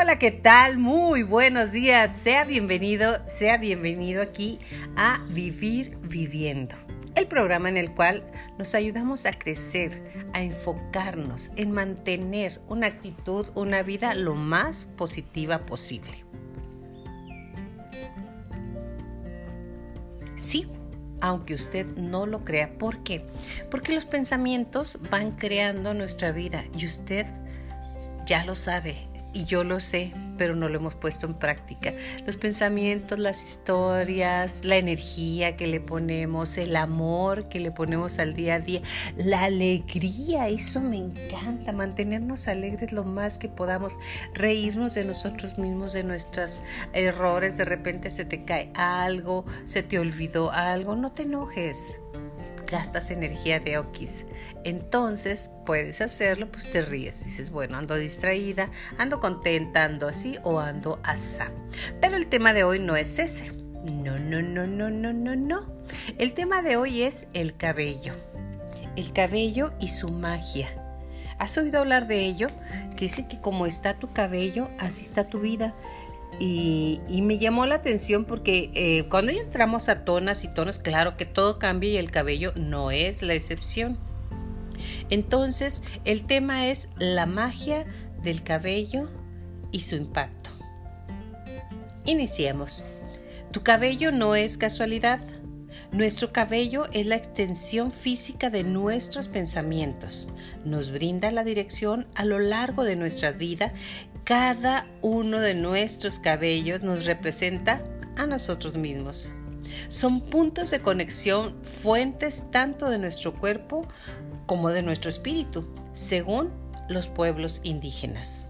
Hola, ¿qué tal? Muy buenos días. Sea bienvenido, sea bienvenido aquí a Vivir Viviendo. El programa en el cual nos ayudamos a crecer, a enfocarnos en mantener una actitud, una vida lo más positiva posible. Sí, aunque usted no lo crea. ¿Por qué? Porque los pensamientos van creando nuestra vida y usted ya lo sabe, y yo lo sé, pero no lo hemos puesto en práctica. Los pensamientos, las historias, la energía que le ponemos, el amor que le ponemos al día a día, la alegría, eso me encanta, mantenernos alegres lo más que podamos, reírnos de nosotros mismos, de nuestros errores, de repente se te cae algo, se te olvidó algo, no te enojes gastas energía de okis. Entonces puedes hacerlo, pues te ríes. Dices, bueno, ando distraída, ando contenta, ando así o ando asá. Pero el tema de hoy no es ese. No, no, no, no, no, no, no. El tema de hoy es el cabello. El cabello y su magia. ¿Has oído hablar de ello? Que dice que como está tu cabello, así está tu vida. Y, me llamó la atención porque eh, cuando entramos a tonas y tonos, claro que todo cambia y el cabello no es la excepción. Entonces, el tema es la magia del cabello y su impacto. Iniciemos. Tu cabello no es casualidad. Nuestro cabello es la extensión física de nuestros pensamientos. Nos brinda la dirección a lo largo de nuestra vida cada uno de nuestros cabellos nos representa a nosotros mismos. Son puntos de conexión, fuentes tanto de nuestro cuerpo como de nuestro espíritu, según los pueblos indígenas.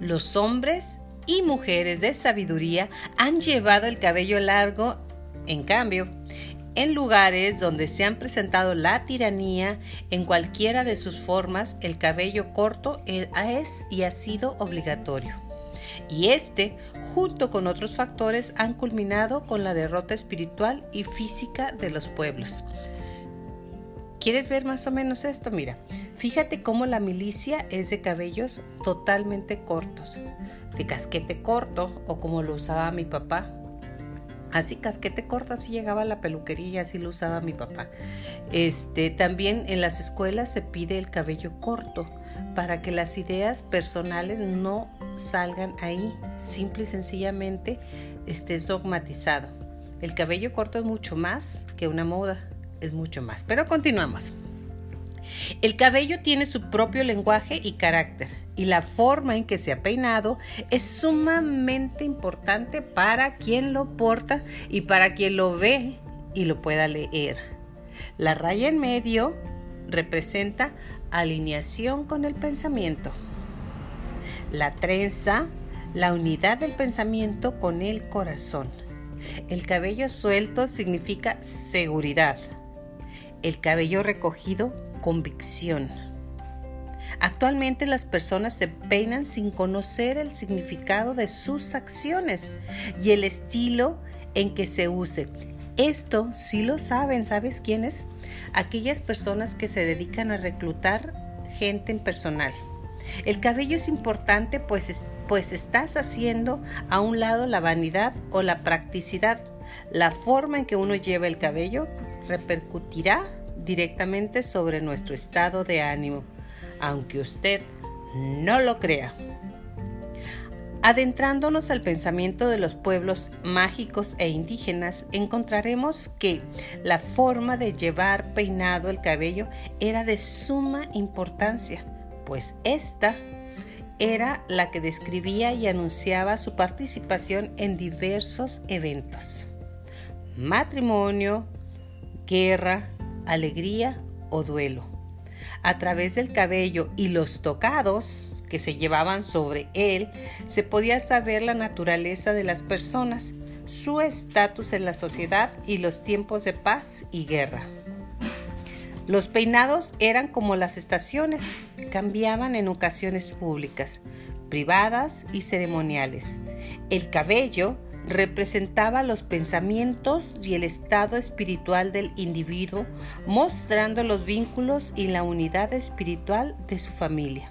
Los hombres y mujeres de sabiduría han llevado el cabello largo, en cambio, en lugares donde se han presentado la tiranía en cualquiera de sus formas, el cabello corto es y ha sido obligatorio. Y este, junto con otros factores, han culminado con la derrota espiritual y física de los pueblos. ¿Quieres ver más o menos esto? Mira, fíjate cómo la milicia es de cabellos totalmente cortos, de casquete corto o como lo usaba mi papá, Así casquete corto, así llegaba la peluquería, así lo usaba mi papá. Este, también en las escuelas se pide el cabello corto para que las ideas personales no salgan ahí, simple y sencillamente estés dogmatizado. El cabello corto es mucho más que una moda, es mucho más. Pero continuamos. El cabello tiene su propio lenguaje y carácter y la forma en que se ha peinado es sumamente importante para quien lo porta y para quien lo ve y lo pueda leer. La raya en medio representa alineación con el pensamiento. La trenza, la unidad del pensamiento con el corazón. El cabello suelto significa seguridad. El cabello recogido convicción. Actualmente las personas se peinan sin conocer el significado de sus acciones y el estilo en que se use. Esto sí lo saben, ¿sabes quiénes? Aquellas personas que se dedican a reclutar gente en personal. El cabello es importante pues, pues estás haciendo a un lado la vanidad o la practicidad. La forma en que uno lleva el cabello repercutirá directamente sobre nuestro estado de ánimo, aunque usted no lo crea. Adentrándonos al pensamiento de los pueblos mágicos e indígenas, encontraremos que la forma de llevar peinado el cabello era de suma importancia, pues esta era la que describía y anunciaba su participación en diversos eventos. Matrimonio, guerra, alegría o duelo. A través del cabello y los tocados que se llevaban sobre él, se podía saber la naturaleza de las personas, su estatus en la sociedad y los tiempos de paz y guerra. Los peinados eran como las estaciones, cambiaban en ocasiones públicas, privadas y ceremoniales. El cabello representaba los pensamientos y el estado espiritual del individuo, mostrando los vínculos y la unidad espiritual de su familia.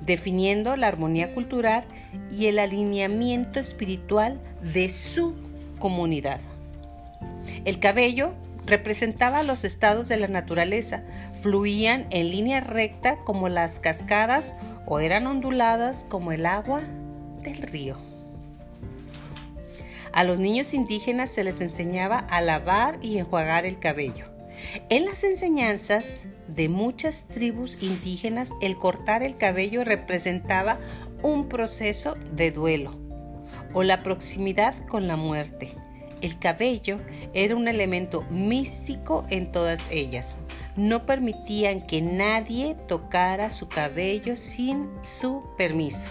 definiendo la armonía cultural y el alineamiento espiritual de su comunidad. El cabello representaba los estados de la naturaleza, fluían en línea recta como las cascadas o eran onduladas como el agua del río. A los niños indígenas se les enseñaba a lavar y enjuagar el cabello. En las enseñanzas de muchas tribus indígenas, el cortar el cabello representaba un proceso de duelo o la proximidad con la muerte. El cabello era un elemento místico en todas ellas. No permitían que nadie tocara su cabello sin su permiso.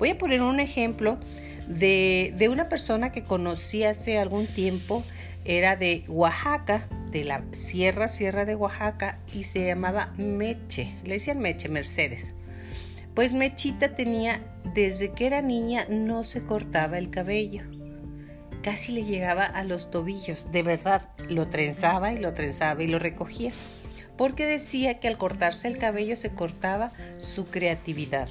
Voy a poner un ejemplo de, una persona que conocí hace algún tiempo, era de Oaxaca, de la Sierra, Sierra de Oaxaca, y se llamaba Meche, le decían Meche, Mercedes. Pues Mechita tenía, desde que era niña, no se cortaba el cabello. Casi le llegaba a los tobillos, de verdad, lo trenzaba y lo trenzaba y lo recogía, porque decía que al cortarse el cabello se cortaba su creatividad.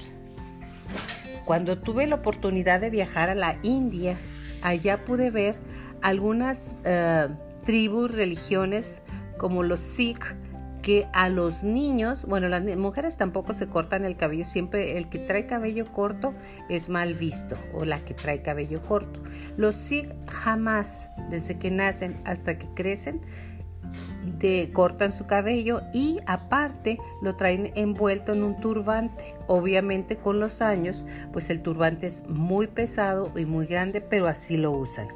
Cuando tuve la oportunidad de viajar a la India, allá pude ver algunas eh, tribus, religiones como los Sikh, que a los niños, bueno, las mujeres tampoco se cortan el cabello, siempre el que trae cabello corto es mal visto o la que trae cabello corto. Los Sikh jamás, desde que nacen hasta que crecen, cortan su cabello y aparte lo traen envuelto en un turbante. Obviamente con los años, pues el turbante es muy pesado y muy grande, pero así lo usan.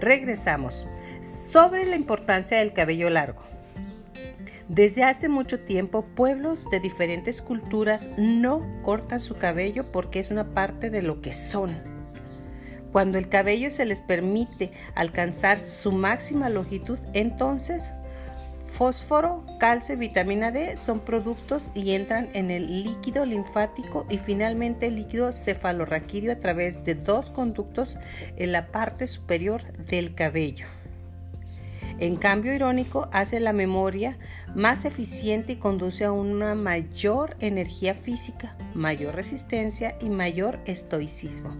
Regresamos. Sobre la importancia del cabello largo. Desde hace mucho tiempo, pueblos de diferentes culturas no cortan su cabello porque es una parte de lo que son. Cuando el cabello se les permite alcanzar su máxima longitud, entonces Fósforo, calcio y vitamina D son productos y entran en el líquido linfático y finalmente el líquido cefalorraquídeo a través de dos conductos en la parte superior del cabello. En cambio irónico, hace la memoria más eficiente y conduce a una mayor energía física, mayor resistencia y mayor estoicismo.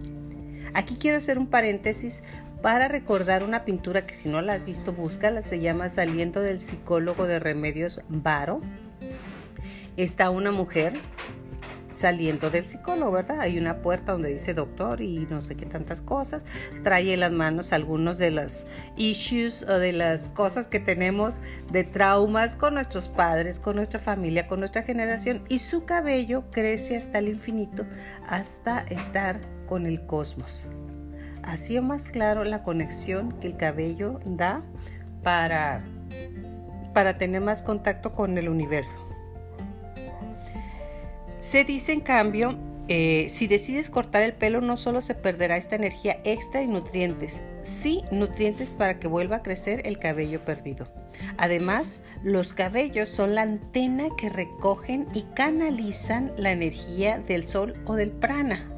Aquí quiero hacer un paréntesis para recordar una pintura que si no la has visto, búscala, se llama Saliendo del psicólogo de Remedios Varo. Está una mujer saliendo del psicólogo, ¿verdad? Hay una puerta donde dice doctor y no sé qué tantas cosas. Trae en las manos algunos de las issues o de las cosas que tenemos de traumas con nuestros padres, con nuestra familia, con nuestra generación y su cabello crece hasta el infinito, hasta estar con el cosmos sido más claro la conexión que el cabello da para, para tener más contacto con el universo. Se dice en cambio, eh, si decides cortar el pelo no solo se perderá esta energía extra y nutrientes, sí nutrientes para que vuelva a crecer el cabello perdido. Además, los cabellos son la antena que recogen y canalizan la energía del sol o del prana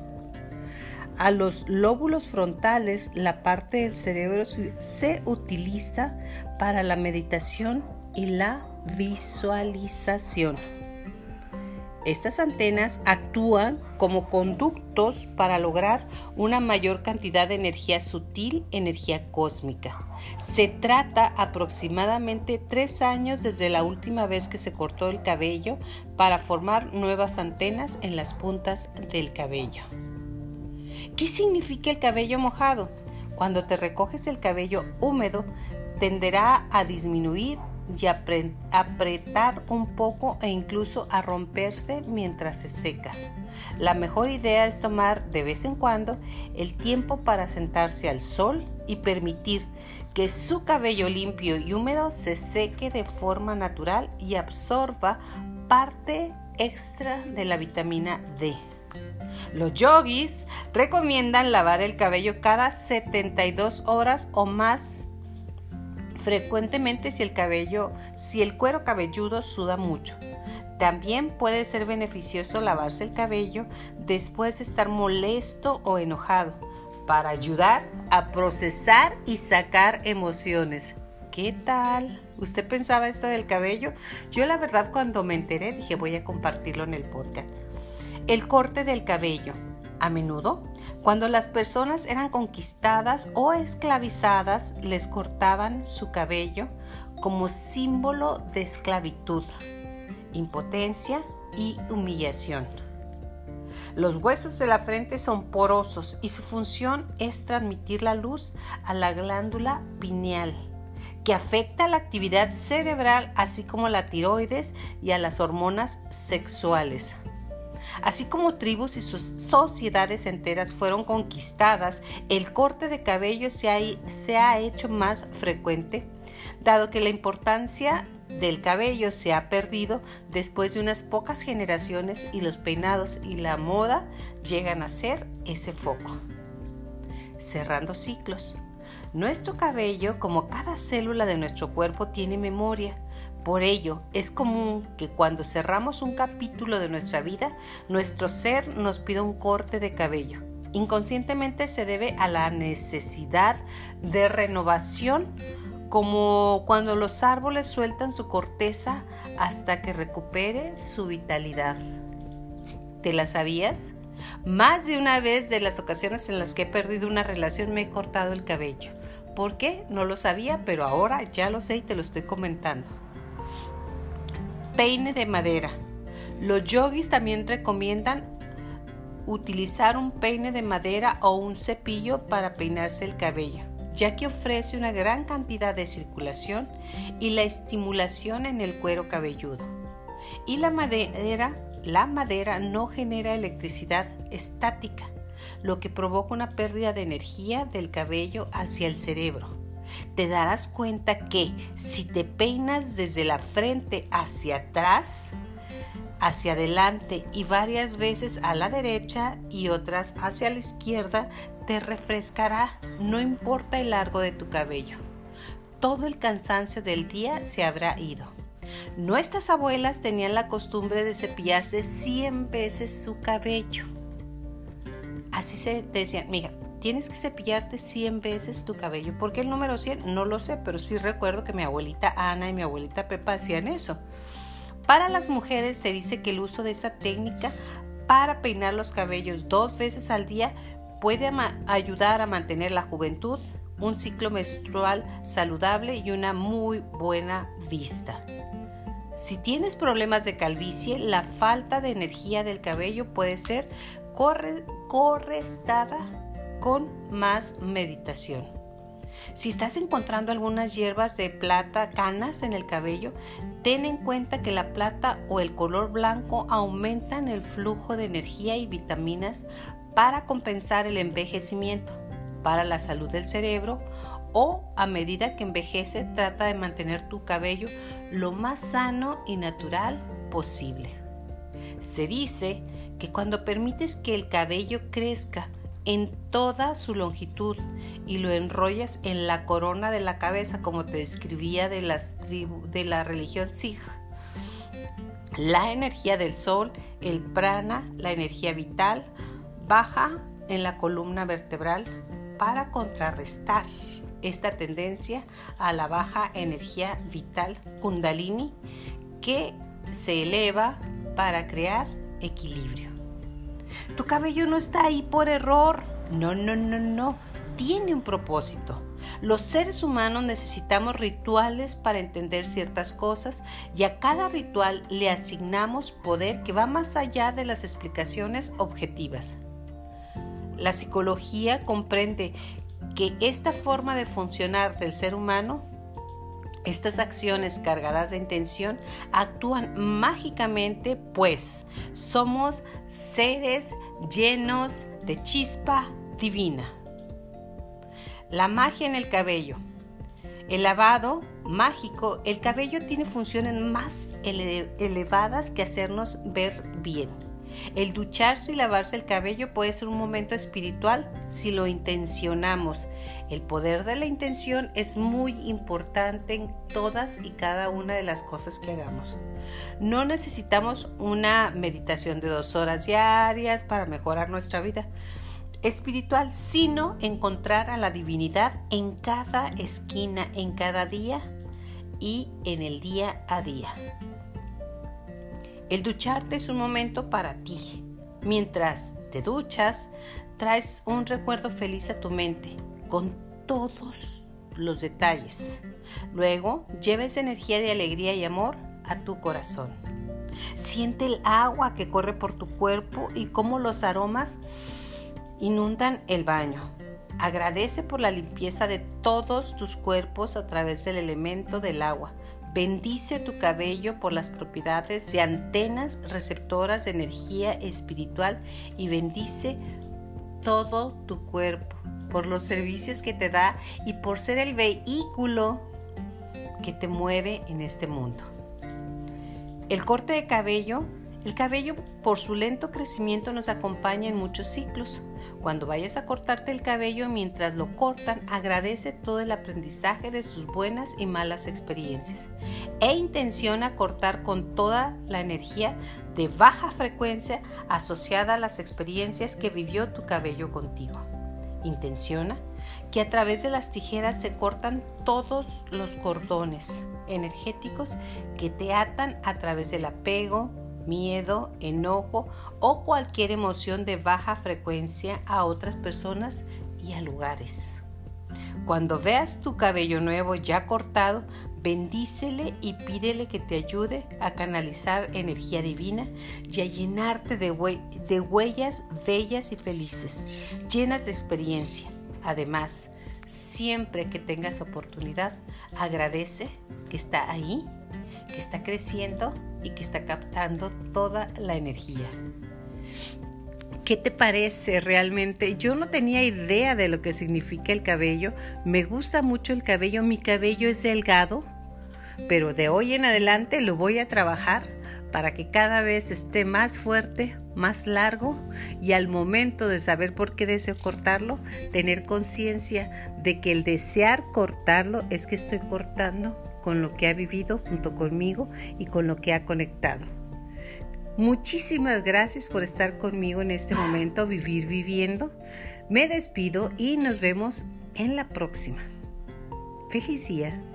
a los lóbulos frontales, la parte del cerebro se utiliza para la meditación y la visualización. Estas antenas actúan como conductos para lograr una mayor cantidad de energía sutil, energía cósmica. Se trata aproximadamente tres años desde la última vez que se cortó el cabello para formar nuevas antenas en las puntas del cabello. ¿Qué significa el cabello mojado? Cuando te recoges el cabello húmedo, tenderá a disminuir y apretar un poco e incluso a romperse mientras se seca. La mejor idea es tomar de vez en cuando el tiempo para sentarse al sol y permitir que su cabello limpio y húmedo se seque de forma natural y absorba parte extra de la vitamina D. Los yogis recomiendan lavar el cabello cada 72 horas o más frecuentemente si el cabello, si el cuero cabelludo suda mucho. También puede ser beneficioso lavarse el cabello después de estar molesto o enojado para ayudar a procesar y sacar emociones. ¿Qué tal? ¿Usted pensaba esto del cabello? Yo la verdad cuando me enteré dije voy a compartirlo en el podcast. El corte del cabello. A menudo, cuando las personas eran conquistadas o esclavizadas, les cortaban su cabello como símbolo de esclavitud, impotencia y humillación. Los huesos de la frente son porosos y su función es transmitir la luz a la glándula pineal, que afecta la actividad cerebral así como la tiroides y a las hormonas sexuales. Así como tribus y sus sociedades enteras fueron conquistadas, el corte de cabello se ha, hecho más frecuente, dado que la importancia del cabello se ha perdido después de unas pocas generaciones y los peinados y la moda llegan a ser ese foco. Cerrando ciclos. Nuestro cabello, como cada célula de nuestro cuerpo, tiene memoria por ello, es común que cuando cerramos un capítulo de nuestra vida, nuestro ser nos pida un corte de cabello. Inconscientemente se debe a la necesidad de renovación, como cuando los árboles sueltan su corteza hasta que recupere su vitalidad. ¿Te la sabías? Más de una vez de las ocasiones en las que he perdido una relación me he cortado el cabello. ¿Por qué? No lo sabía, pero ahora ya lo sé y te lo estoy comentando. Peine de madera. Los yogis también recomiendan utilizar un peine de madera o un cepillo para peinarse el cabello, ya que ofrece una gran cantidad de circulación y la estimulación en el cuero cabelludo. Y la madera, la madera no genera electricidad estática, lo que provoca una pérdida de energía del cabello hacia el cerebro te darás cuenta que si te peinas desde la frente hacia atrás, hacia adelante y varias veces a la derecha y otras hacia la izquierda, te refrescará, no importa el largo de tu cabello. Todo el cansancio del día se habrá ido. Nuestras abuelas tenían la costumbre de cepillarse 100 veces su cabello. Así se decían, mira, tienes que cepillarte 100 veces tu cabello. ¿Por qué el número 100? No lo sé, pero sí recuerdo que mi abuelita Ana y mi abuelita Pepa hacían eso. Para las mujeres se dice que el uso de esta técnica para peinar los cabellos dos veces al día puede ayudar a mantener la juventud, un ciclo menstrual saludable y una muy buena vista. Si tienes problemas de calvicie, la falta de energía del cabello puede ser correstada con más meditación. Si estás encontrando algunas hierbas de plata, canas en el cabello, ten en cuenta que la plata o el color blanco aumentan el flujo de energía y vitaminas para compensar el envejecimiento, para la salud del cerebro o a medida que envejece trata de mantener tu cabello lo más sano y natural posible. Se dice que cuando permites que el cabello crezca en toda su longitud y lo enrollas en la corona de la cabeza como te describía de, las de la religión Sikh. La energía del sol, el prana, la energía vital, baja en la columna vertebral para contrarrestar esta tendencia a la baja energía vital kundalini que se eleva para crear equilibrio. Tu cabello no está ahí por error. No, no, no, no. Tiene un propósito. Los seres humanos necesitamos rituales para entender ciertas cosas y a cada ritual le asignamos poder que va más allá de las explicaciones objetivas. La psicología comprende que esta forma de funcionar del ser humano estas acciones cargadas de intención actúan mágicamente pues somos seres llenos de chispa divina. La magia en el cabello. El lavado mágico, el cabello tiene funciones más elevadas que hacernos ver bien. El ducharse y lavarse el cabello puede ser un momento espiritual si lo intencionamos. El poder de la intención es muy importante en todas y cada una de las cosas que hagamos. No necesitamos una meditación de dos horas diarias para mejorar nuestra vida espiritual, sino encontrar a la divinidad en cada esquina, en cada día y en el día a día. El ducharte es un momento para ti, Mientras te duchas, traes un recuerdo feliz a tu mente con todos los detalles. Luego, lleva esa energía de alegría y amor a tu corazón. Siente el agua que corre por tu cuerpo y cómo los aromas inundan el baño. Agradece por la limpieza de todos tus cuerpos a través del elemento del agua. Bendice tu cabello por las propiedades de antenas receptoras de energía espiritual y bendice todo tu cuerpo por los servicios que te da y por ser el vehículo que te mueve en este mundo. El corte de cabello, el cabello por su lento crecimiento nos acompaña en muchos ciclos. Cuando vayas a cortarte el cabello mientras lo cortan, agradece todo el aprendizaje de sus buenas y malas experiencias e intenciona cortar con toda la energía de baja frecuencia asociada a las experiencias que vivió tu cabello contigo. Intenciona que a través de las tijeras se cortan todos los cordones energéticos que te atan a través del apego, miedo, enojo o cualquier emoción de baja frecuencia a otras personas y a lugares. Cuando veas tu cabello nuevo ya cortado, bendícele y pídele que te ayude a canalizar energía divina y a llenarte de, de huellas bellas y felices, llenas de experiencia. Además, siempre que tengas oportunidad, agradece que está ahí, que está creciendo y que está captando toda la energía. ¿Qué te parece realmente? Yo no tenía idea de lo que significa el cabello. Me gusta mucho el cabello. Mi cabello es delgado, pero de hoy en adelante lo voy a trabajar para que cada vez esté más fuerte, más largo y al momento de saber por qué deseo cortarlo, tener conciencia de que el desear cortarlo es que estoy cortando con lo que ha vivido junto conmigo y con lo que ha conectado. Muchísimas gracias por estar conmigo en este momento, vivir viviendo. Me despido y nos vemos en la próxima. Feliz día.